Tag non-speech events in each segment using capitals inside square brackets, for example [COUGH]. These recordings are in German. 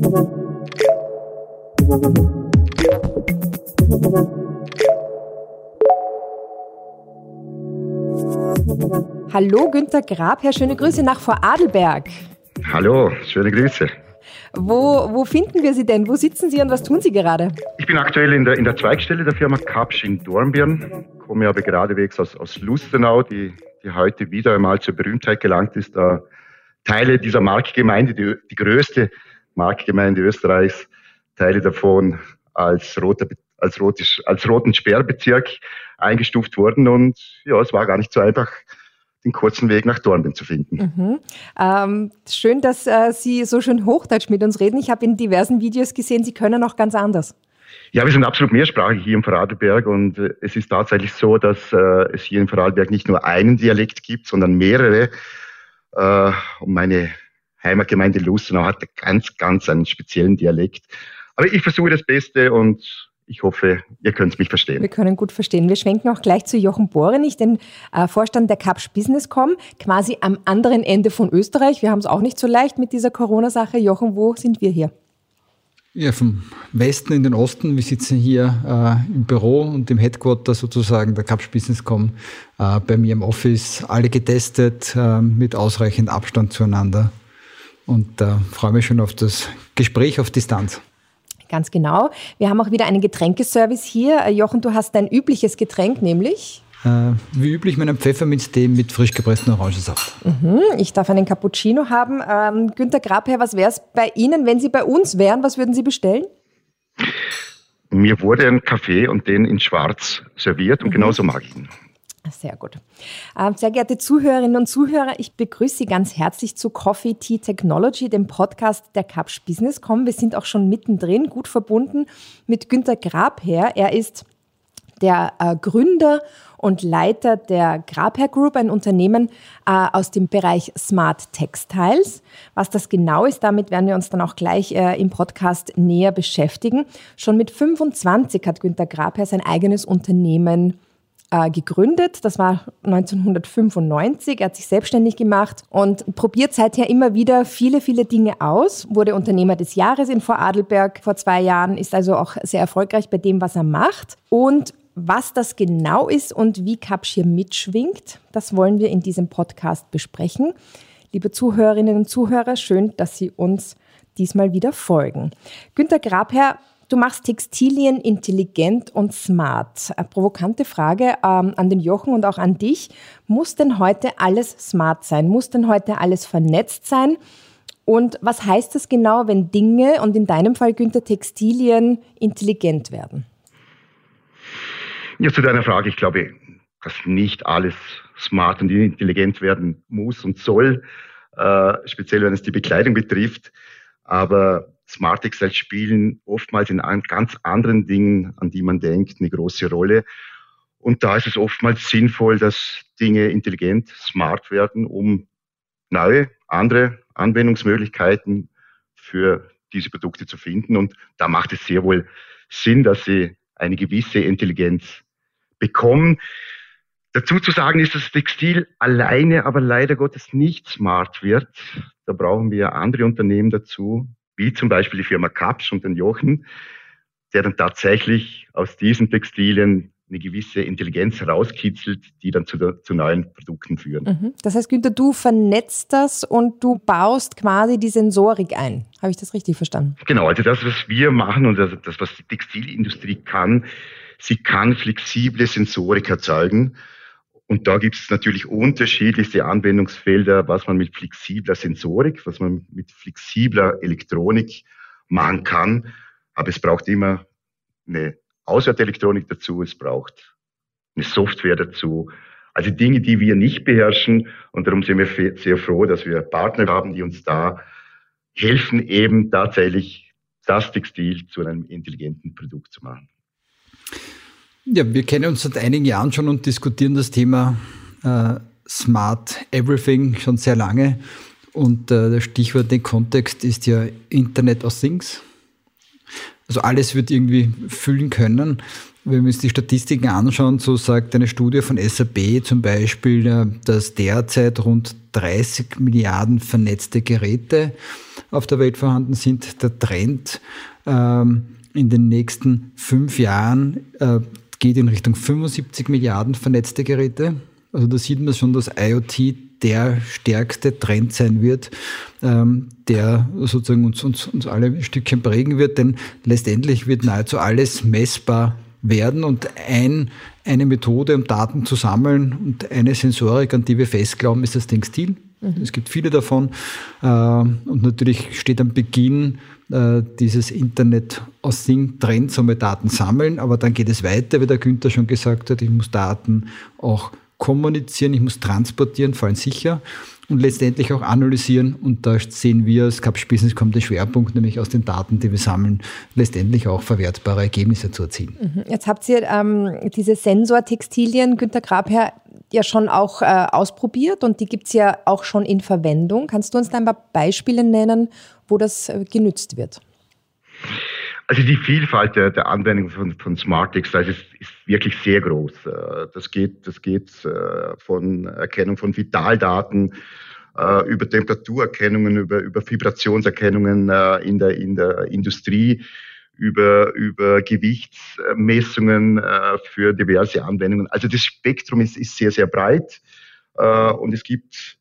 Hallo Günter Grabherr, schöne Grüße nach Vorarlberg. Hallo, schöne Grüße. Wo, wo finden wir Sie denn? Wo sitzen Sie und was tun Sie gerade? Ich bin aktuell in der, in der Zweigstelle der Firma Kapsch in Dornbirn, komme aber geradewegs aus, aus Lustenau, die, die heute wieder einmal zur Berühmtheit gelangt ist, da Teile dieser Marktgemeinde, die, die größte Marktgemeinde Österreichs, Teile davon als, roter, als, rotisch, als roten Sperrbezirk eingestuft wurden. Und ja, es war gar nicht so einfach, den kurzen Weg nach Dornbirn zu finden. Mhm. Ähm, schön, dass äh, Sie so schön Hochdeutsch mit uns reden. Ich habe in diversen Videos gesehen, Sie können auch ganz anders. Ja, wir sind absolut mehrsprachig hier im Vorarlberg und äh, es ist tatsächlich so, dass äh, es hier im Vorarlberg nicht nur einen Dialekt gibt, sondern mehrere. Äh, und meine Heimatgemeinde Lustenau hat ganz, ganz einen speziellen Dialekt. Aber ich versuche das Beste und ich hoffe, ihr könnt mich verstehen. Wir können gut verstehen. Wir schwenken auch gleich zu Jochen Borenich, den äh, Vorstand der Capsch Businesscom, quasi am anderen Ende von Österreich. Wir haben es auch nicht so leicht mit dieser Corona-Sache. Jochen, wo sind wir hier? Ja, vom Westen in den Osten. Wir sitzen hier äh, im Büro und im Headquarter sozusagen der Capsch Businesscom äh, bei mir im Office. Alle getestet, äh, mit ausreichend Abstand zueinander. Und äh, freue mich schon auf das Gespräch auf Distanz. Ganz genau. Wir haben auch wieder einen Getränkeservice hier. Äh, Jochen, du hast dein übliches Getränk, nämlich? Äh, wie üblich meinen Pfefferminztee mit frisch gepresstem Orangensaft. Mhm, ich darf einen Cappuccino haben. Ähm, Günter Grabherr, was wäre es bei Ihnen, wenn Sie bei uns wären? Was würden Sie bestellen? Mir wurde ein Kaffee und den in Schwarz serviert und mhm. genauso mag ich ihn. Sehr gut. Ähm, sehr geehrte Zuhörerinnen und Zuhörer, ich begrüße Sie ganz herzlich zu Coffee Tea Technology, dem Podcast der Capsch Business.com. Wir sind auch schon mittendrin, gut verbunden mit Günter Grabherr. Er ist der äh, Gründer und Leiter der Grabherr Group, ein Unternehmen äh, aus dem Bereich Smart Textiles. Was das genau ist, damit werden wir uns dann auch gleich äh, im Podcast näher beschäftigen. Schon mit 25 hat Günter Grabherr sein eigenes Unternehmen äh, gegründet. Das war 1995. Er hat sich selbstständig gemacht und probiert seither immer wieder viele, viele Dinge aus. Wurde Unternehmer des Jahres in Vorarlberg vor zwei Jahren, ist also auch sehr erfolgreich bei dem, was er macht. Und was das genau ist und wie Kapsch hier mitschwingt, das wollen wir in diesem Podcast besprechen. Liebe Zuhörerinnen und Zuhörer, schön, dass Sie uns diesmal wieder folgen. Günter Grabherr Du machst Textilien intelligent und smart. Eine provokante Frage ähm, an den Jochen und auch an dich. Muss denn heute alles smart sein? Muss denn heute alles vernetzt sein? Und was heißt das genau, wenn Dinge und in deinem Fall, Günther, Textilien intelligent werden? Ja, zu deiner Frage, ich glaube, dass nicht alles smart und intelligent werden muss und soll, äh, speziell wenn es die Bekleidung betrifft. Aber Smart Textiles spielen oftmals in ganz anderen Dingen, an die man denkt, eine große Rolle. Und da ist es oftmals sinnvoll, dass Dinge intelligent, smart werden, um neue, andere Anwendungsmöglichkeiten für diese Produkte zu finden. Und da macht es sehr wohl Sinn, dass sie eine gewisse Intelligenz bekommen. Dazu zu sagen ist, dass Textil alleine aber leider Gottes nicht smart wird. Da brauchen wir andere Unternehmen dazu, wie zum Beispiel die Firma Kapsch und den Jochen, der dann tatsächlich aus diesen Textilien eine gewisse Intelligenz herauskitzelt, die dann zu, zu neuen Produkten führen. Mhm. Das heißt, Günther, du vernetzt das und du baust quasi die Sensorik ein. Habe ich das richtig verstanden? Genau, also das, was wir machen und das, das was die Textilindustrie kann, sie kann flexible Sensorik erzeugen und da gibt es natürlich unterschiedlichste Anwendungsfelder, was man mit flexibler Sensorik, was man mit flexibler Elektronik machen kann. Aber es braucht immer eine Auswertelektronik dazu, es braucht eine Software dazu. Also Dinge, die wir nicht beherrschen. Und darum sind wir sehr froh, dass wir Partner haben, die uns da helfen, eben tatsächlich das Textil zu einem intelligenten Produkt zu machen. Ja, wir kennen uns seit einigen Jahren schon und diskutieren das Thema äh, Smart Everything schon sehr lange. Und äh, das Stichwort, den Kontext ist ja Internet of Things. Also alles wird irgendwie füllen können. wenn wir uns die Statistiken anschauen, so sagt eine Studie von SAP zum Beispiel, äh, dass derzeit rund 30 Milliarden vernetzte Geräte auf der Welt vorhanden sind. Der Trend ähm, in den nächsten fünf Jahren äh, geht in Richtung 75 Milliarden vernetzte Geräte. Also da sieht man schon, dass IoT der stärkste Trend sein wird, ähm, der sozusagen uns, uns, uns alle ein Stückchen prägen wird, denn letztendlich wird nahezu alles messbar werden und ein, eine Methode, um Daten zu sammeln und eine Sensorik, an die wir festglauben, ist das Textil. Mhm. Es gibt viele davon äh, und natürlich steht am Beginn äh, dieses Internet aus Thing Trend, so Daten sammeln, aber dann geht es weiter, wie der Günther schon gesagt hat, ich muss Daten auch kommunizieren, ich muss transportieren, vor allem sicher und letztendlich auch analysieren. Und da sehen wir, als Capsch Business kommt der Schwerpunkt, nämlich aus den Daten, die wir sammeln, letztendlich auch verwertbare Ergebnisse zu erzielen. Mhm. Jetzt habt ihr ähm, diese Sensortextilien, Günter Grabherr, ja schon auch äh, ausprobiert und die gibt es ja auch schon in Verwendung. Kannst du uns da ein paar Beispiele nennen, wo das äh, genützt wird? Also die Vielfalt der, der Anwendung von, von Smart Textiles ist, ist wirklich sehr groß. Äh, das geht, das geht äh, von Erkennung von Vitaldaten äh, über Temperaturerkennungen, über, über Vibrationserkennungen in der, in der Industrie, über, über Gewichtsmessungen für diverse Anwendungen. Also das Spektrum ist, ist sehr, sehr breit und es gibt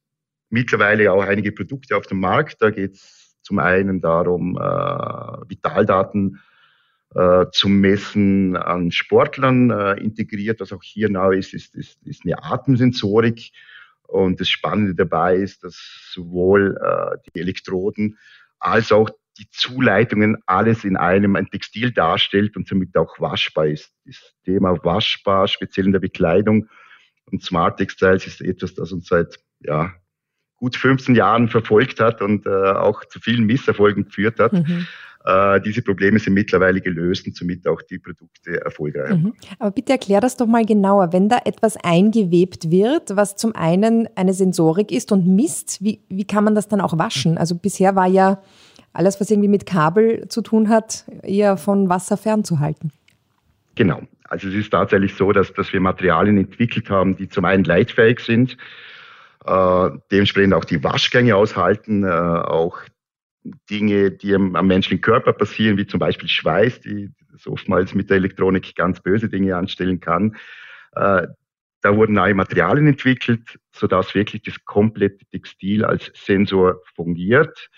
mittlerweile auch einige Produkte auf dem Markt. Da geht es zum einen darum, äh, Vitaldaten äh, zu messen an Sportlern äh, integriert. Was auch hier neu ist, ist, ist, ist eine Atemsensorik. Und das Spannende dabei ist, dass sowohl äh, die Elektroden als auch die Zuleitungen alles in einem ein Textil darstellt und somit auch waschbar ist. Das Thema waschbar, speziell in der Bekleidung und Smart Textiles ist etwas, das uns seit ja, gut 15 Jahren verfolgt hat und äh, auch zu vielen Misserfolgen geführt hat. Mhm. Äh, diese Probleme sind mittlerweile gelöst und somit auch die Produkte erfolgreich. Mhm. Aber bitte erklär das doch mal genauer. Wenn da etwas eingewebt wird, was zum einen eine Sensorik ist und misst, wie, wie kann man das dann auch waschen? Also bisher war ja alles, was irgendwie mit Kabel zu tun hat, eher von Wasser fernzuhalten. Genau. Also es ist tatsächlich so, dass, dass wir Materialien entwickelt haben, die zum einen leitfähig sind, äh, dementsprechend auch die Waschgänge aushalten, äh, auch Dinge, die am, am, menschlichen Körper passieren, wie zum Beispiel Schweiß, die oftmals mit der Elektronik ganz böse Dinge anstellen kann. Äh, da wurden neue Materialien entwickelt, sodass wirklich das komplette Textil als Sensor fungiert.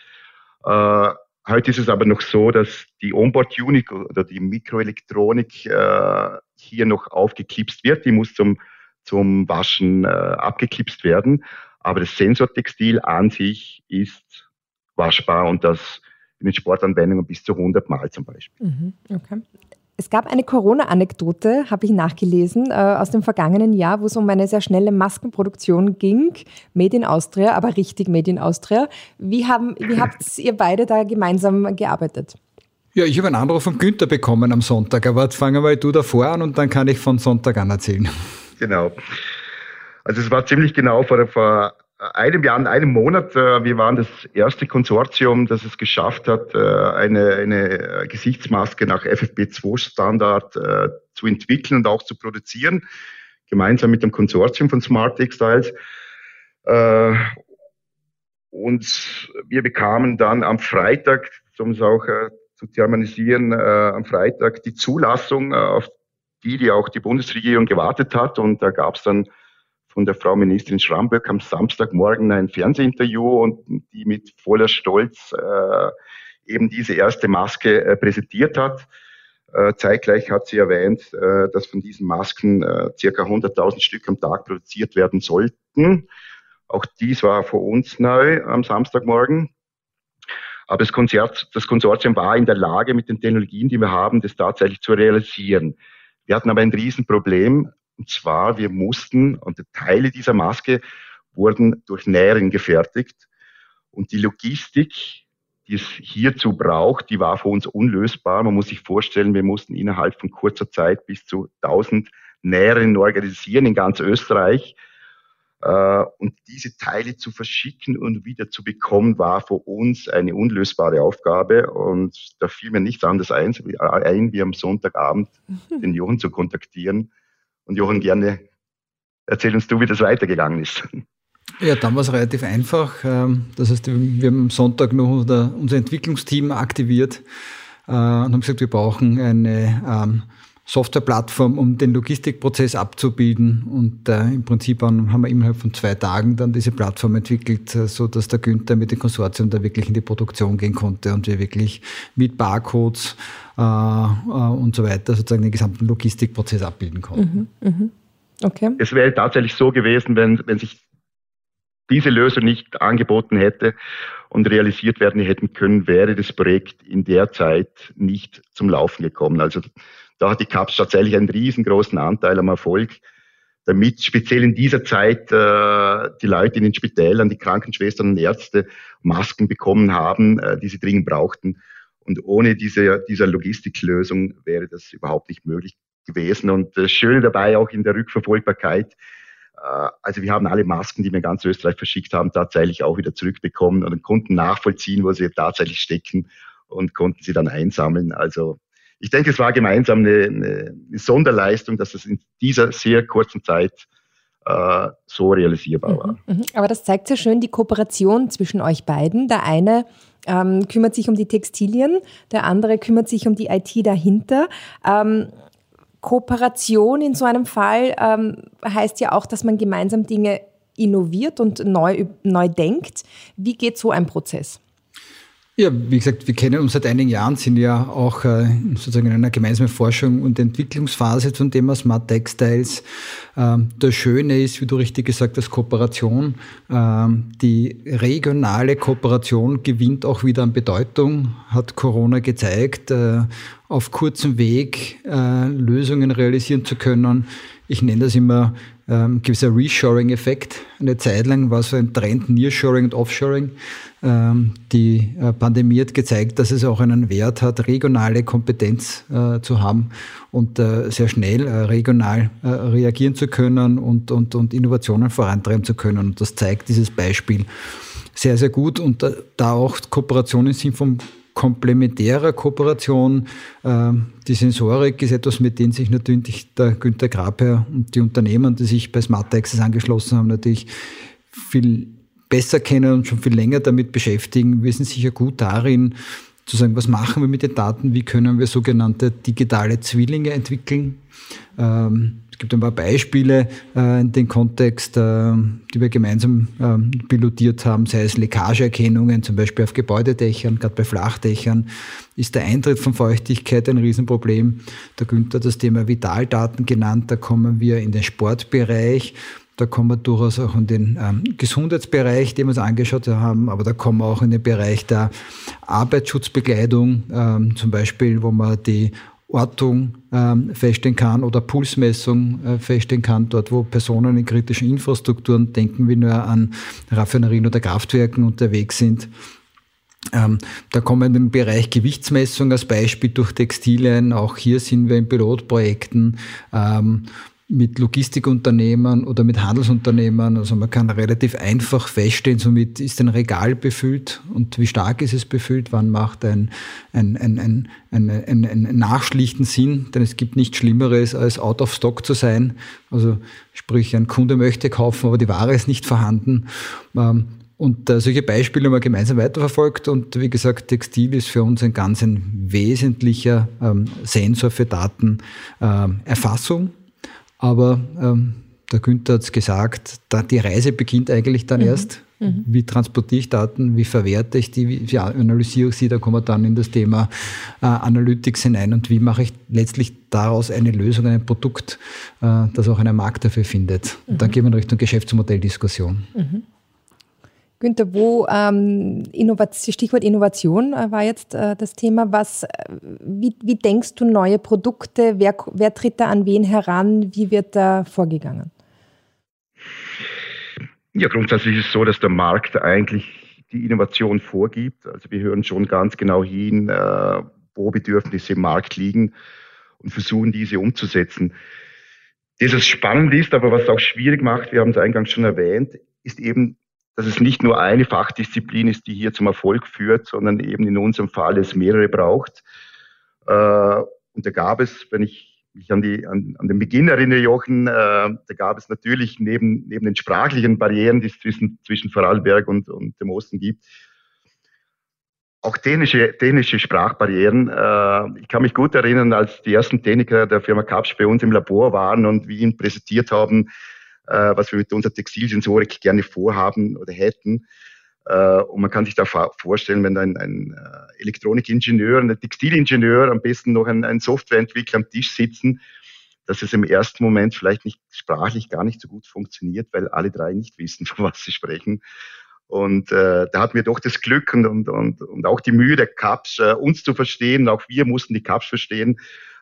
Äh, heute ist es aber noch so, dass die Onboard-Unit oder die Mikroelektronik äh, hier noch aufgeklipst wird. Die muss zum zum Waschen äh, abgeklipst werden. Aber das Sensortextil an sich ist waschbar und das in den Sportanwendungen bis zu 100 Mal zum Beispiel. Mhm, okay. Es gab eine Corona-Anekdote, habe ich nachgelesen, äh, aus dem vergangenen Jahr, wo es um eine sehr schnelle Maskenproduktion ging. Made in Austria, aber richtig Made in Austria. Wie, haben, wie habt [LAUGHS] ihr beide da gemeinsam gearbeitet? Ja, ich habe einen Anruf von Günther bekommen am Sonntag, aber jetzt fangen wir du davor an und dann kann ich von Sonntag an erzählen. Genau. Also es war ziemlich genau vor, vor einem Jahr, einem Monat. Äh, wir waren das erste Konsortium, das es geschafft hat, äh, eine, eine Gesichtsmaske nach FFP2-Standard äh, zu entwickeln und auch zu produzieren, gemeinsam mit dem Konsortium von Smart Textiles. Und wir bekamen dann am Freitag, um es auch zu thermalisieren, am Freitag die Zulassung auf die, die auch die Bundesregierung gewartet hat. Und da gab es dann von der Frau Ministerin Schramböck am Samstagmorgen ein Fernsehinterview und die mit voller Stolz äh, eben diese erste Maske äh, präsentiert hat. Äh, zeitgleich hat sie erwähnt, äh, dass von diesen Masken äh, circa 100.000 Stück am Tag produziert werden sollten. Auch dies war für uns neu am Samstagmorgen. Aber das, Konzert, das Konsortium war in der Lage, mit den Technologien, die wir haben, das tatsächlich zu realisieren. Wir hatten aber ein Riesenproblem, und zwar wir mussten, und Teile dieser Maske wurden durch Nähren gefertigt. Und die Logistik, die es hierzu braucht, die war für uns unlösbar. Man muss sich vorstellen, wir mussten innerhalb von kurzer Zeit bis zu 1000 Nähren organisieren in ganz Österreich. Äh, und diese Teile zu verschicken und wieder zu bekommen, war für uns eine unlösbare Aufgabe. Und da fiel mir nichts anderes ein, wie am Sonntagabend den Jochen zu kontaktieren. Und Jochen, gerne erzähl uns du, wie das weitergegangen ist. Ja, dann war es relativ einfach. Ähm, das heißt, wir haben am Sonntag noch unser Entwicklungsteam aktiviert äh, und haben gesagt, wir brauchen eine ähm, Softwareplattform, um den Logistikprozess abzubilden. Und äh, im Prinzip haben wir innerhalb von zwei Tagen dann diese Plattform entwickelt, äh, so dass der Günther mit dem Konsortium da wirklich in die Produktion gehen konnte und wir wirklich mit Barcodes äh, und so weiter sozusagen den gesamten Logistikprozess abbilden konnten. Mhm, mh. Okay. Es wäre tatsächlich so gewesen, wenn, wenn sich diese Lösung nicht angeboten hätte und realisiert werden hätten können, wäre das Projekt in der Zeit nicht zum Laufen gekommen. Also da hat die CAPS tatsächlich einen riesengroßen Anteil am Erfolg, damit speziell in dieser Zeit äh, die Leute in den Spitälern, die Krankenschwestern und Ärzte Masken bekommen haben, äh, die sie dringend brauchten. Und ohne diese, dieser Logistiklösung wäre das überhaupt nicht möglich gewesen. Und das Schöne dabei auch in der Rückverfolgbarkeit, äh, also wir haben alle Masken, die wir in ganz Österreich verschickt haben, tatsächlich auch wieder zurückbekommen und konnten nachvollziehen, wo sie tatsächlich stecken und konnten sie dann einsammeln. Also ich denke, es war gemeinsam eine, eine Sonderleistung, dass es in dieser sehr kurzen Zeit äh, so realisierbar war. Mhm, mhm. Aber das zeigt sehr schön die Kooperation zwischen euch beiden. Der eine ähm, kümmert sich um die Textilien, der andere kümmert sich um die IT dahinter. Ähm, Kooperation in so einem Fall ähm, heißt ja auch, dass man gemeinsam Dinge innoviert und neu, neu denkt. Wie geht so ein Prozess? Ja, wie gesagt, wir kennen uns seit einigen Jahren, sind ja auch äh, sozusagen in einer gemeinsamen Forschung und Entwicklungsphase zum Thema Smart Textiles. Ähm, das Schöne ist, wie du richtig gesagt hast, Kooperation. Ähm, die regionale Kooperation gewinnt auch wieder an Bedeutung, hat Corona gezeigt, äh, auf kurzem Weg äh, Lösungen realisieren zu können. Ich nenne das immer ähm, gewisser Reshoring-Effekt. Eine Zeit lang war so ein Trend Nearshoring und Offshoring. Ähm, die äh, Pandemie hat gezeigt, dass es auch einen Wert hat, regionale Kompetenz äh, zu haben und äh, sehr schnell äh, regional äh, reagieren zu können und, und, und Innovationen vorantreiben zu können. Und das zeigt dieses Beispiel sehr, sehr gut. Und äh, da auch Kooperationen sind vom komplementärer Kooperation. Ähm, die Sensorik ist etwas, mit dem sich natürlich der Günter Grabherr und die Unternehmen, die sich bei Smart Access angeschlossen haben, natürlich viel besser kennen und schon viel länger damit beschäftigen. Wir sind sicher gut darin, zu sagen, was machen wir mit den Daten, wie können wir sogenannte digitale Zwillinge entwickeln. Ähm, gibt ein paar Beispiele äh, in dem Kontext, äh, die wir gemeinsam äh, pilotiert haben, sei es Leckageerkennungen, zum Beispiel auf Gebäudedächern, gerade bei Flachdächern, ist der Eintritt von Feuchtigkeit ein Riesenproblem. Der Günther hat das Thema Vitaldaten genannt, da kommen wir in den Sportbereich da kommen wir durchaus auch in den ähm, Gesundheitsbereich, den wir uns angeschaut haben, aber da kommen wir auch in den Bereich der Arbeitsschutzbekleidung, ähm, zum Beispiel, wo man die Ortung ähm, feststellen kann oder Pulsmessung äh, feststellen kann, dort wo Personen in kritischen Infrastrukturen, denken wir nur an Raffinerien oder Kraftwerken unterwegs sind. Ähm, da kommen den Bereich Gewichtsmessung als Beispiel durch Textilien. Auch hier sind wir in Pilotprojekten. Ähm, mit Logistikunternehmen oder mit Handelsunternehmen. Also man kann relativ einfach feststellen, somit ist ein Regal befüllt und wie stark ist es befüllt, wann macht ein, ein, ein, ein, ein, ein, ein Nachschlichten Sinn, denn es gibt nichts Schlimmeres, als out of stock zu sein. Also sprich, ein Kunde möchte kaufen, aber die Ware ist nicht vorhanden. Ähm, und äh, solche Beispiele haben wir gemeinsam weiterverfolgt. Und wie gesagt, Textil ist für uns ein ganz ein wesentlicher ähm, Sensor für Datenerfassung. Aber ähm, der Günther hat es gesagt, da die Reise beginnt eigentlich dann mhm. erst. Mhm. Wie transportiere ich Daten, wie verwerte ich die, wie, analysiere ich sie, da kommen wir dann in das Thema äh, Analytics hinein und wie mache ich letztlich daraus eine Lösung, ein Produkt, äh, das auch einen Markt dafür findet. Und dann mhm. gehen wir in Richtung Geschäftsmodelldiskussion. Günther, wo ähm, Innovation, Stichwort Innovation äh, war jetzt äh, das Thema. Was, äh, wie, wie, denkst du neue Produkte? Wer, wer tritt da an wen heran? Wie wird da vorgegangen? Ja, grundsätzlich ist es so, dass der Markt eigentlich die Innovation vorgibt. Also wir hören schon ganz genau hin, äh, wo Bedürfnisse im Markt liegen und versuchen diese umzusetzen. Dieses spannend ist, aber was auch schwierig macht, wir haben es eingangs schon erwähnt, ist eben, dass es nicht nur eine Fachdisziplin ist, die hier zum Erfolg führt, sondern eben in unserem Fall es mehrere braucht. Äh, und da gab es, wenn ich mich an, die, an, an den Beginn erinnere, Jochen, äh, da gab es natürlich neben, neben den sprachlichen Barrieren, die es zwischen, zwischen Vorarlberg und, und dem Osten gibt, auch dänische, dänische Sprachbarrieren. Äh, ich kann mich gut erinnern, als die ersten Techniker der Firma Kapsch bei uns im Labor waren und wir ihnen präsentiert haben, äh, was wir mit unserer Textilsensorik gerne vorhaben oder hätten. Äh, und man kann sich da vorstellen, wenn ein, ein äh, Elektronikingenieur, ein Textilingenieur, am besten noch ein, ein Softwareentwickler am Tisch sitzen, dass es im ersten Moment vielleicht nicht sprachlich gar nicht so gut funktioniert, weil alle drei nicht wissen, [LAUGHS] von was sie sprechen. Und äh, da hatten wir doch das Glück und, und, und, und auch die Mühe der Cups, äh, uns zu verstehen. Auch wir mussten die Cups verstehen.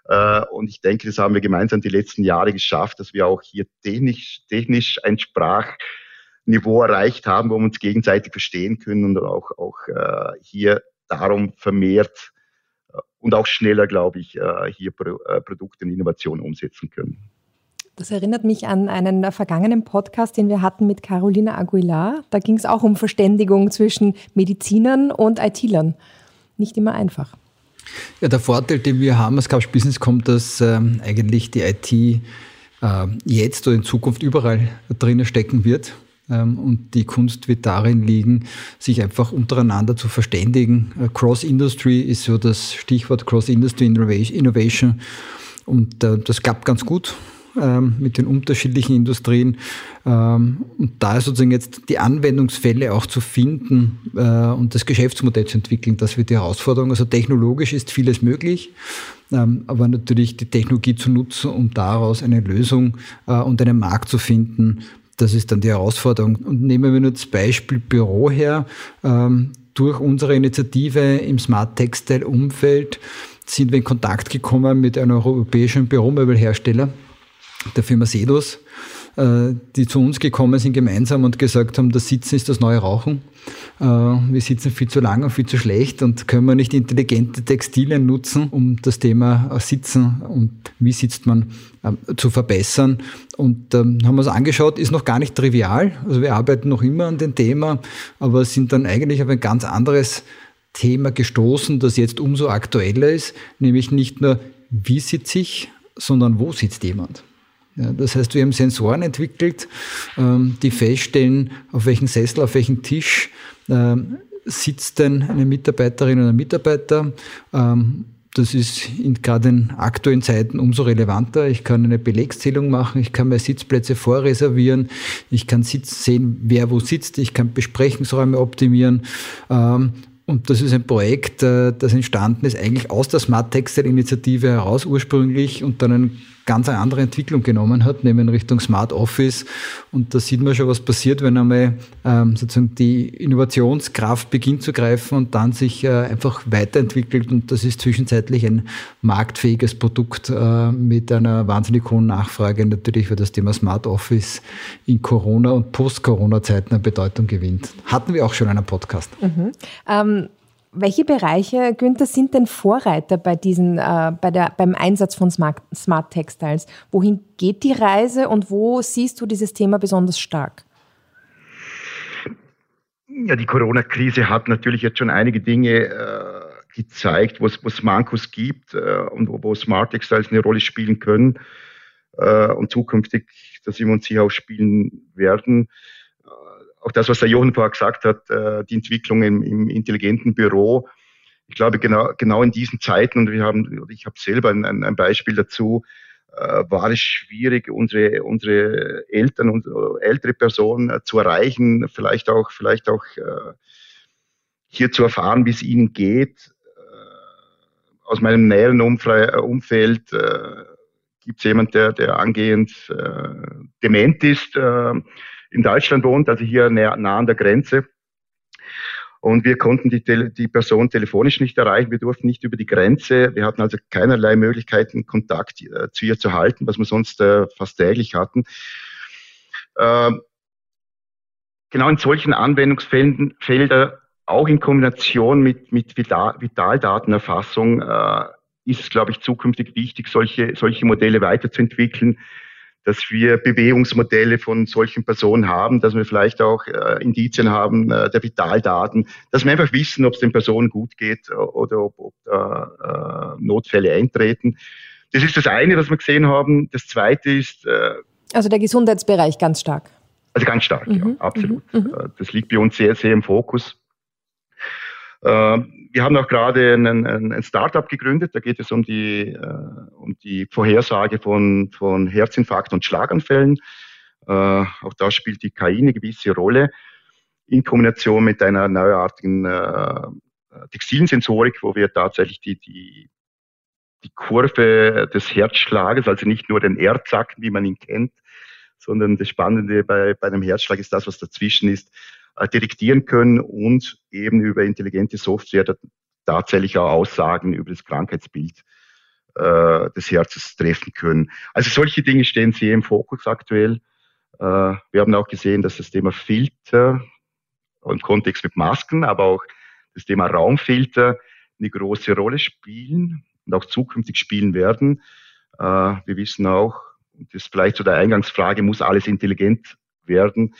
Äh, und ich denke, das haben wir gemeinsam die letzten Jahre geschafft, dass wir auch hier technisch, technisch ein Sprachniveau erreicht haben, wo wir uns gegenseitig verstehen können und auch, auch äh, hier darum vermehrt äh, und auch schneller, glaube ich, äh, hier Pro, äh, Produkte und Innovationen umsetzen können. Das erinnert mich an einen vergangenen Podcast, den wir hatten mit Carolina Aguilar. Da ging es auch um Verständigung zwischen Medizinern und IT-Lern. Nicht immer einfach. Ja, der Vorteil, den wir haben als Couch Business, kommt, dass ähm, eigentlich die IT äh, jetzt oder in Zukunft überall drinnen stecken wird. Ähm, und die Kunst wird darin liegen, sich einfach untereinander zu verständigen. Äh, Cross-Industry ist so das Stichwort Cross-Industry Innovation. Und äh, das klappt ganz gut ähm, mit den unterschiedlichen Industrien. Ähm, und da ist sozusagen jetzt die Anwendungsfälle auch zu finden äh, und das Geschäftsmodell zu entwickeln, das wird die Herausforderung. Also technologisch ist vieles möglich, ähm, aber natürlich die Technologie zu nutzen, um daraus eine Lösung äh, und einen Markt zu finden, das ist dann die Herausforderung. Und nehmen wir nur das Beispiel Büro her. Ähm, durch unsere Initiative im Smart Textile Umfeld sind wir in Kontakt gekommen mit einem europäischen Büromöbelhersteller, der Firma Sedus, äh, die zu uns gekommen sind gemeinsam und gesagt haben, das Sitzen ist das neue Rauchen. Äh, wir sitzen viel zu lang und viel zu schlecht und können wir nicht intelligente Textilien nutzen, um das Thema Sitzen und wie sitzt man ähm, zu verbessern. Und ähm, haben uns angeschaut, ist noch gar nicht trivial. Also wir arbeiten noch immer an dem Thema, aber sind dann eigentlich auf ein ganz anderes Thema gestoßen, das jetzt umso aktueller ist, nämlich nicht nur, wie sitze ich, sondern wo sitzt jemand. Ja, das heißt, wir haben Sensoren entwickelt, ähm, die feststellen, auf welchem Sessel, auf welchem Tisch ähm, sitzt denn eine Mitarbeiterin oder ein Mitarbeiter. Ähm, das ist gerade in aktuellen Zeiten umso relevanter. Ich kann eine Belegszählung machen, ich kann mehr Sitzplätze vorreservieren, ich kann sehen, wer wo sitzt, ich kann Besprechungsräume optimieren. Und das ist ein Projekt, äh, das entstanden ist eigentlich aus der Smart Textile Initiative heraus ursprünglich und dann ein ganz eine andere Entwicklung genommen hat, nämlich in Richtung Smart Office. Und da sieht man schon, was passiert, wenn einmal ähm, sozusagen die Innovationskraft beginnt zu greifen und dann sich äh, einfach weiterentwickelt. Und das ist zwischenzeitlich ein marktfähiges Produkt äh, mit einer wahnsinnig hohen Nachfrage, natürlich für das Thema Smart Office in Corona- und Post-Corona-Zeiten eine Bedeutung gewinnt. Hatten wir auch schon einen Podcast. Mhm. Ähm welche Bereiche, Günther, sind denn Vorreiter bei diesen, äh, bei der, beim Einsatz von Smart, Smart Textiles? Wohin geht die Reise und wo siehst du dieses Thema besonders stark? Ja, die Corona-Krise hat natürlich jetzt schon einige Dinge äh, gezeigt, wo es Mankos gibt äh, und wo, wo, Smart Textiles eine Rolle spielen können äh, und zukünftig, dass wir uns hier auch spielen werden auch das, was der Jochen vorher gesagt hat, äh, die Entwicklung im, im intelligenten Büro. Ich glaube, genau, genau in diesen Zeiten, und wir haben, ich habe selber ein, ein Beispiel dazu, äh, war es schwierig, unsere, unsere Eltern und ältere Personen äh, zu erreichen, vielleicht auch, vielleicht auch hier zu erfahren, wie es ihnen geht. aus meinem näheren Umfeld gibt es jemand, der, der angehend dement ist in Deutschland wohnt, also hier nah, nah an der Grenze. Und wir konnten die, die Person telefonisch nicht erreichen. Wir durften nicht über die Grenze. Wir hatten also keinerlei Möglichkeiten, Kontakt äh, zu ihr zu halten, was wir sonst äh, fast täglich hatten. Äh, genau in solchen Anwendungsfeldern, Felder, auch in Kombination mit, mit Vitaldatenerfassung, äh, ist glaube ich, zukünftig wichtig, solche, solche Modelle weiterzuentwickeln, dass wir Bewegungsmodelle von solchen Personen haben, dass wir vielleicht auch äh, Indizien haben äh, der Vitaldaten, dass wir einfach wissen, ob es den Personen gut geht oder ob, ob äh, Notfälle eintreten. Das ist das eine, was wir gesehen haben. Das zweite ist. Äh, also der Gesundheitsbereich ganz stark. Also ganz stark, mhm. ja, absolut. Mhm. mhm. Äh, das liegt bei uns sehr, sehr im Fokus. Äh, wir haben auch gerade ein, ein Startup gegründet, da geht es um die, äh, um die Vorhersage von, von Herzinfarkt und Schlaganfällen. Auch da spielt die KI eine gewisse Rolle in Kombination mit einer neuartigen Textilsensorik, wo wir tatsächlich die, die, die Kurve des Herzschlages, also nicht nur den Erdsack, wie man ihn kennt, sondern das Spannende bei, bei einem Herzschlag ist das, was dazwischen ist, äh, detektieren können und eben über intelligente Software tatsächlich auch Aussagen über das Krankheitsbild äh, des Herzens treffen können. Also solche Dinge stehen sehr im Fokus aktuell. Äh, wir haben auch gesehen, dass das Thema Filter im Kontext mit Masken, aber auch das Thema Raumfilter eine große Rolle spielen und auch zukünftig spielen werden. Äh, wir wissen auch, das ist vielleicht zu der Eingangsfrage, muss alles intelligent werden?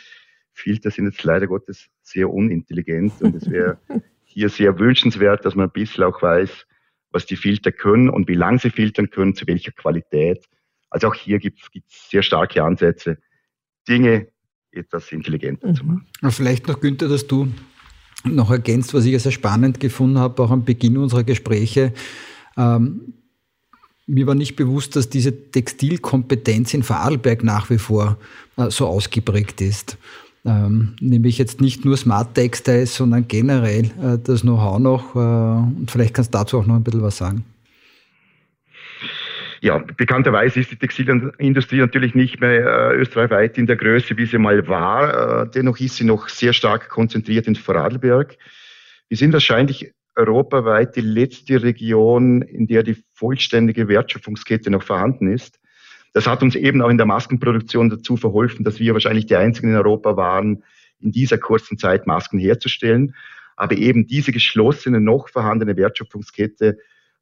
Filter sind jetzt leider Gottes sehr unintelligent und es wäre [LAUGHS] hier sehr wünschenswert, dass man ein bisschen auch weiß, was die Filter können und wie lange sie filtern können, zu welcher Qualität. Also auch hier gibt es sehr starke Ansätze, Dinge etwas intelligenter mhm. zu machen. Vielleicht noch, Günther, dass du noch ergänzt, was ich sehr spannend gefunden habe, auch am Beginn unserer Gespräche. Ähm, mir war nicht bewusst, dass diese Textilkompetenz in Vorarlberg nach wie vor äh, so ausgeprägt ist. Ähm, nämlich jetzt nicht nur Smart Textiles, sondern generell äh, das Know-how noch. Äh, und vielleicht kannst du dazu auch noch ein bisschen was sagen. Ja, bekannterweise ist die Textilindustrie natürlich nicht mehr äh, österreichweit in der Größe, wie sie mal war. Äh, dennoch ist sie noch sehr stark konzentriert in Vorarlberg. Wir sind wahrscheinlich europaweit die letzte Region, in der die vollständige Wertschöpfungskette noch vorhanden ist. Das hat uns eben auch in der Maskenproduktion dazu verholfen, dass wir wahrscheinlich die einzigen in Europa waren, in dieser kurzen Zeit Masken herzustellen. Aber eben diese geschlossene, noch vorhandene Wertschöpfungskette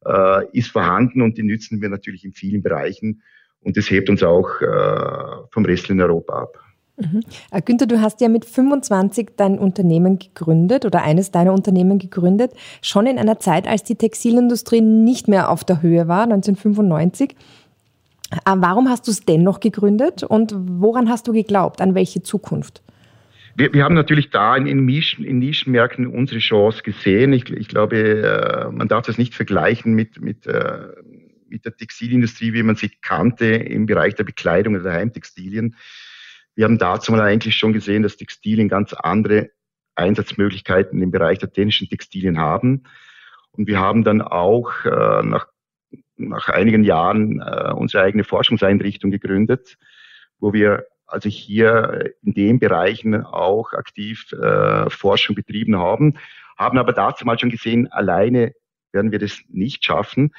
äh, ist vorhanden und die nützen wir natürlich in vielen Bereichen. Und das hebt uns auch äh, vom Rest in Europa ab. Mhm. Äh, Günther, du hast ja mit 25 dein Unternehmen gegründet oder eines deiner Unternehmen gegründet, schon in einer Zeit, als die Textilindustrie nicht mehr auf der Höhe war, 1995. Äh, warum hast du es dennoch gegründet und woran hast du geglaubt? An welche Zukunft? Wir, wir haben natürlich da in, in, Nischen, in Nischenmärkten unsere Chance gesehen. Ich, ich glaube, äh, man darf das nicht vergleichen mit, mit, äh, mit der Textilindustrie, wie man sie kannte im Bereich der Bekleidung oder der Heimtextilien. Wir haben dazu mal eigentlich schon gesehen, dass Textilien ganz andere Einsatzmöglichkeiten im Bereich der dänischen Textilien haben. Und wir haben dann auch äh, nach nach einigen Jahren äh, unsere eigene Forschungseinrichtung gegründet, wo wir also hier in den Bereichen auch aktiv äh, Forschung betrieben haben, haben aber dazu mal schon gesehen, alleine werden wir das nicht schaffen.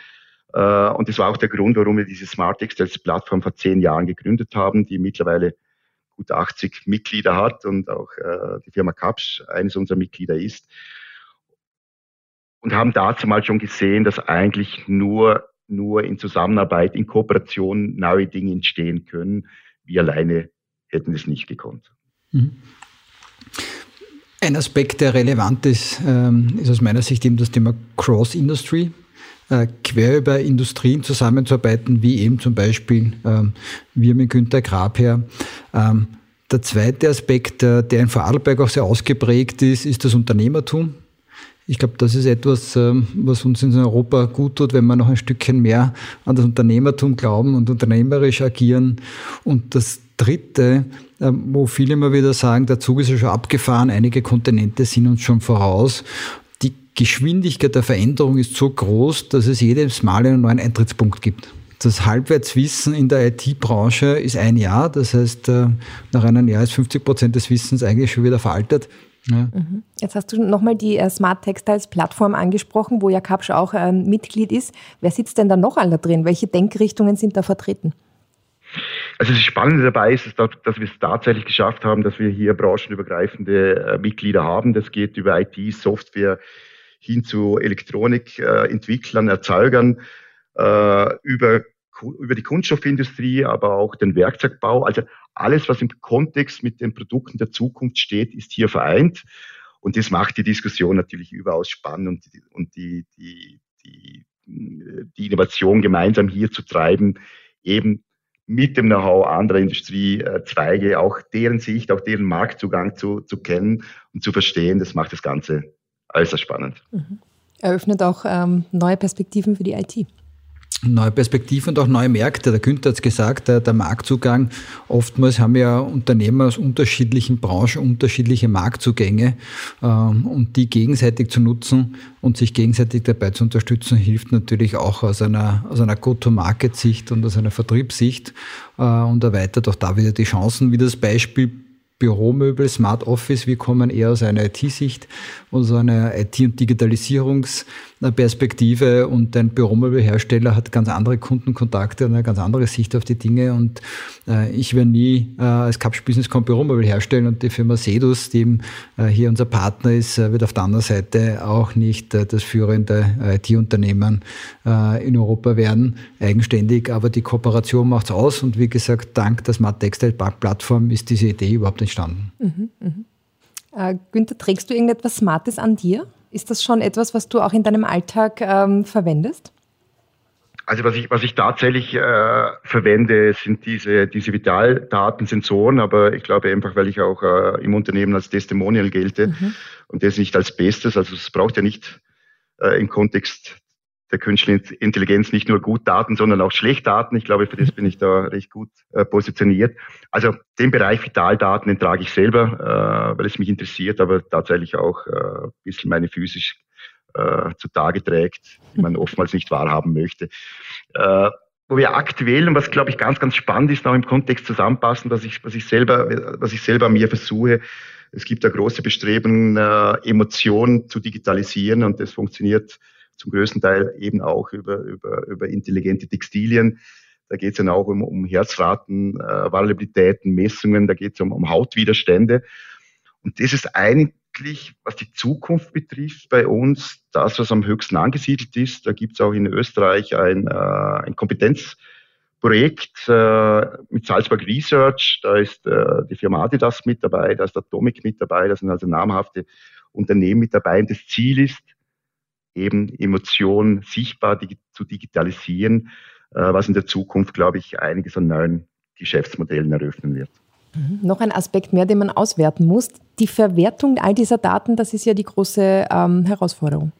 Äh, und das war auch der Grund, warum wir diese Smart Textiles Plattform vor zehn Jahren gegründet haben, die mittlerweile gut 80 Mitglieder hat und auch äh, die Firma Kapsch eines unserer Mitglieder ist. Und haben dazu mal schon gesehen, dass eigentlich nur nur in Zusammenarbeit, in Kooperation neue Dinge entstehen können. Wir alleine hätten es nicht gekonnt. Mhm. Ein Aspekt, der relevant ist, ähm, ist aus meiner Sicht eben das Thema Cross-Industry, äh, quer über Industrien zusammenzuarbeiten, wie eben zum Beispiel ähm, wir mit Günter Grabherr. Ähm, der zweite Aspekt, äh, der in Vorarlberg auch sehr ausgeprägt ist, ist das Unternehmertum. Ich glaube, das ist etwas, ähm, was uns in Europa gut tut, wenn wir noch ein Stückchen mehr an das Unternehmertum glauben und unternehmerisch agieren. Und das Dritte, ähm, wo viele immer wieder sagen, der Zug ist ja schon abgefahren, einige Kontinente sind uns schon voraus. Die Geschwindigkeit der Veränderung ist so groß, dass es jedes Mal einen neuen Eintrittspunkt gibt. Das Halbwertswissen in der IT-Branche ist ein Jahr. Das heißt, äh, nach einem Jahr ist 50 Prozent des Wissens eigentlich schon wieder veraltet. Ja. Mhm. Jetzt hast du nochmal die äh, Smart Textiles Plattform angesprochen, wo ja Kapsch auch ähm, Mitglied ist. Wer sitzt denn da noch alle drin? Welche Denkrichtungen sind da vertreten? Also das Spannende dabei ist, dass wir es tatsächlich geschafft haben, dass wir hier branchenübergreifende äh, Mitglieder haben. Das geht über IT, Software hin zu Elektronikentwicklern, Erzeugern, über über die Kunststoffindustrie, aber auch den Werkzeugbau. Also alles, was im Kontext mit den Produkten der Zukunft steht, ist hier vereint. Und das macht die Diskussion natürlich überaus spannend und, und die, die, die, die Innovation gemeinsam hier zu treiben, eben mit dem Know-how anderer Industriezweige, auch deren Sicht, auch deren Marktzugang zu, zu kennen und zu verstehen, das macht das Ganze äußerst spannend. Mhm. Eröffnet auch ähm, neue Perspektiven für die IT neue Perspektiven und auch neue Märkte. Der Günther hat es gesagt, der, der, Marktzugang. Oftmals haben ja Unternehmer aus unterschiedlichen Branchen unterschiedliche Marktzugänge ähm, und die gegenseitig zu nutzen und sich gegenseitig dabei zu unterstützen, hilft natürlich auch aus einer, aus einer Go-to-Market-Sicht und aus einer Vertriebssicht äh, und erweitert auch da wieder die Chancen, wie das Beispiel Büromöbel, Smart Office. Wir kommen eher aus einer IT-Sicht, aus einer IT- und Digitalisierungs- Perspektive und ein Büromöbelhersteller hat ganz andere Kundenkontakte und eine ganz andere Sicht auf die Dinge und äh, ich werde nie äh, als Cups Business Com Büromöbel herstellen und die Firma Sedus, die äh, hier unser Partner ist, äh, wird auf der anderen Seite auch nicht äh, das führende IT-Unternehmen äh, in Europa werden, eigenständig, aber die Kooperation macht es aus und wie gesagt, dank der Smart Textile Plattform ist diese Idee überhaupt entstanden. Mhm, mh. Günther, trägst du irgendetwas Smartes an dir? Ist das schon etwas, was du auch in deinem Alltag ähm, verwendest? Also was ich, was ich tatsächlich äh, verwende, sind diese, diese Vitaldatensensoren, aber ich glaube einfach, weil ich auch äh, im Unternehmen als Testimonial gelte mhm. und das nicht als Bestes. Also es braucht ja nicht äh, im Kontext der künstlichen Intelligenz nicht nur gut Daten, sondern auch schlecht Daten. Ich glaube, für das bin ich da recht gut äh, positioniert. Also den Bereich Vitaldaten, den trage ich selber, äh, weil es mich interessiert, aber tatsächlich auch äh, ein bisschen meine physisch äh, zutage trägt, die man [LAUGHS] oftmals nicht wahrhaben möchte. Äh, wo wir aktuell und was glaube ich ganz, ganz spannend ist, noch im Kontext zusammenpassen, was ich, was ich selber, was ich selber mir versuche. Es gibt da große Bestrebungen, äh, Emotionen zu digitalisieren und das funktioniert zum größten Teil eben auch über, über, über intelligente Textilien. Da geht es dann auch um, um Herzraten, äh, Variabilitäten, Messungen, da geht es um, um Hautwiderstände. Und das ist eigentlich, was die Zukunft betrifft, bei uns das, was am höchsten angesiedelt ist. Da gibt es auch in Österreich ein, äh, ein Kompetenzprojekt äh, mit Salzburg Research. Da ist äh, die Firma Adidas mit dabei, da ist Atomic mit dabei, da sind also namhafte Unternehmen mit dabei. Und das Ziel ist, eben Emotionen sichtbar dig zu digitalisieren, äh, was in der Zukunft, glaube ich, einiges an neuen Geschäftsmodellen eröffnen wird. Mhm. Noch ein Aspekt mehr, den man auswerten muss. Die Verwertung all dieser Daten, das ist ja die große ähm, Herausforderung.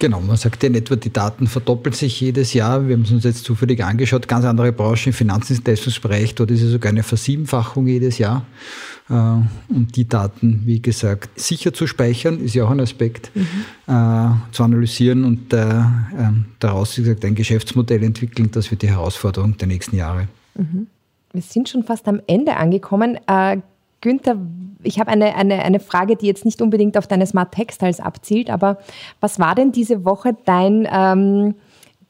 Genau, man sagt ja in etwa, die Daten verdoppeln sich jedes Jahr. Wir haben es uns jetzt zufällig angeschaut, ganz andere Branchen im Finanzdienstleistungsbereich, dort ist es sogar eine Versiebenfachung jedes Jahr. Äh, und die Daten, wie gesagt, sicher zu speichern, ist ja auch ein Aspekt, mhm. Äh, zu analysieren und äh, ähm, daraus, wie gesagt, ein Geschäftsmodell entwickeln. Das wird die Herausforderung der nächsten Jahre. Mhm. Wir sind schon fast am Ende angekommen. Günther, ich habe eine, eine, eine Frage, die jetzt nicht unbedingt auf deine Smart Textiles abzielt, aber was war denn diese Woche dein ähm,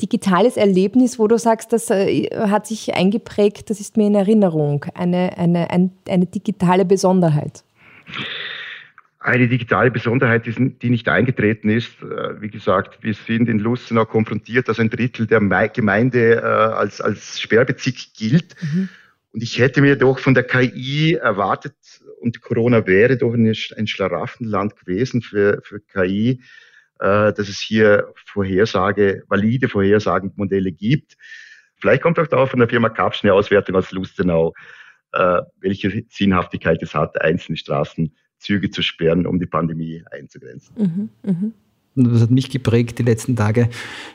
digitales Erlebnis, wo du sagst, das äh, hat sich eingeprägt, das ist mir in Erinnerung, eine, eine, ein, eine digitale Besonderheit? Eine digitale Besonderheit, die nicht eingetreten ist, äh, wie gesagt, wir sind in Lustenau konfrontiert, dass ein Drittel der Gemeinde äh, als, als Sperrbezirk gilt. Mhm. Und ich hätte mir doch von der KI erwartet, und Corona wäre doch ein, Schlaraffenland gewesen für, für KI, äh, dass es hier Vorhersage, valide Vorhersagenmodelle gibt. Vielleicht kommt auch da von der Firma Kapsch eine Auswertung aus Lustenau, äh, welche Sinnhaftigkeit es hat, einzelne Straßenzüge zu sperren, um die Pandemie einzugrenzen. Mhm, mh. Das hat mich geprägt, die letzten Tage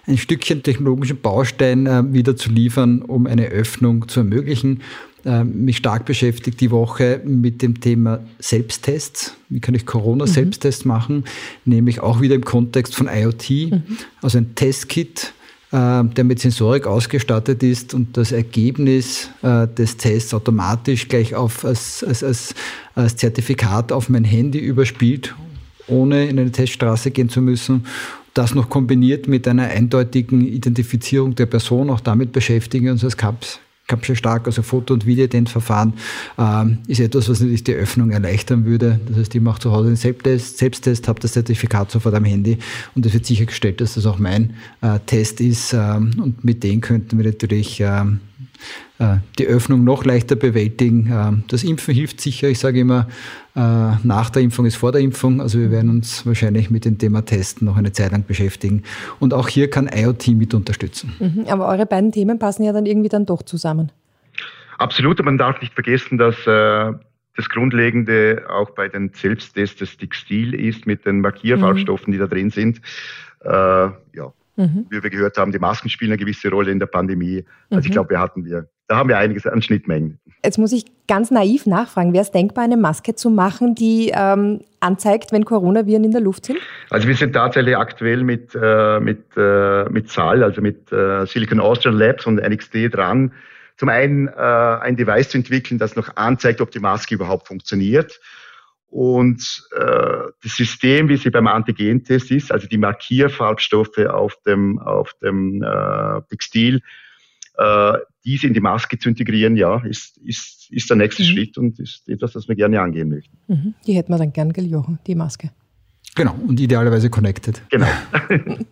ein Stückchen technologischen Baustein äh, wieder zu liefern, um eine Öffnung zu ermöglichen. Äh, mich stark beschäftigt die Woche mit dem Thema Selbsttests. Wie kann ich Corona-Selbsttests mhm. machen? Nämlich auch wieder im Kontext von IoT. Mhm. Also ein Testkit, äh, der mit Sensorik ausgestattet ist und das Ergebnis äh, des Tests automatisch gleich auf als, als, als, als Zertifikat auf mein Handy überspielt, ohne in eine Teststraße gehen zu müssen das noch kombiniert mit einer eindeutigen Identifizierung der Person, auch damit beschäftigen wir uns als CAPS Capture Stark, also Foto- und Videoidentverfahren, ähm, ist etwas, was natürlich die Öffnung erleichtern würde. Das heißt, ich mache zu Hause einen Selbsttest, Selbsttest habe das Zertifikat sofort am Handy und es wird sichergestellt, dass das auch mein äh, Test ist. Ähm, und mit dem könnten wir natürlich ähm, äh, die Öffnung noch leichter bewältigen. Ähm, das Impfen hilft sicher. Ich sage immer, äh, nach der Impfung ist vor der Impfung. Also wir werden uns wahrscheinlich mit dem Thema Testen noch eine Zeit lang beschäftigen. Und auch hier kann IoT mit unterstützen. Mhm, aber eure beiden Themen passen ja dann irgendwie dann doch zusammen. Absolut, man darf nicht vergessen, dass äh, das Grundlegende auch bei den Selbsttests das Textil ist mit den Markierfarbstoffen, mhm. die da drin sind. Äh, ja, mhm. wie wir gehört haben, die Masken spielen eine gewisse Rolle in der Pandemie. Also mhm. ich glaube, wir hatten wir da haben wir einiges an Schnittmengen. Jetzt muss ich ganz naiv nachfragen, wäre es denkbar, eine Maske zu machen, die ähm, anzeigt, wenn Coronaviren in der Luft sind? Also wir sind tatsächlich aktuell mit, äh, mit, äh, mit SAL, also mit äh, Silicon Austrian Labs und NXT dran, zum einen äh, ein Device zu entwickeln, das noch anzeigt, ob die Maske überhaupt funktioniert. Und äh, das System, wie sie beim Antigentest ist, also die Markierfarbstoffe auf dem, auf dem äh, Textil, äh, diese in die Maske zu integrieren, ja, ist, ist, ist der nächste mhm. Schritt und ist etwas, das wir gerne angehen möchten. Mhm. Die hätten wir dann gern, gell, Jochen, die Maske. Genau, und idealerweise connected. Genau. [LAUGHS]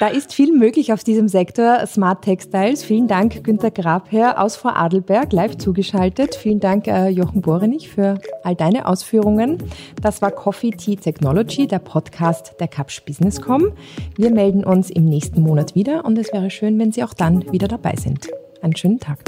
da ist viel möglich auf diesem Sektor Smart Textiles. Vielen Dank, Günter Grabherr aus Vorarlberg, live zugeschaltet. Vielen Dank, äh, Jochen Borenich, für all deine Ausführungen. Das war Coffee Tea Technology, der Podcast der Capsch Businesscom. Wir melden uns im nächsten Monat wieder und es wäre schön, wenn Sie auch dann wieder dabei sind. Einen schönen Tag.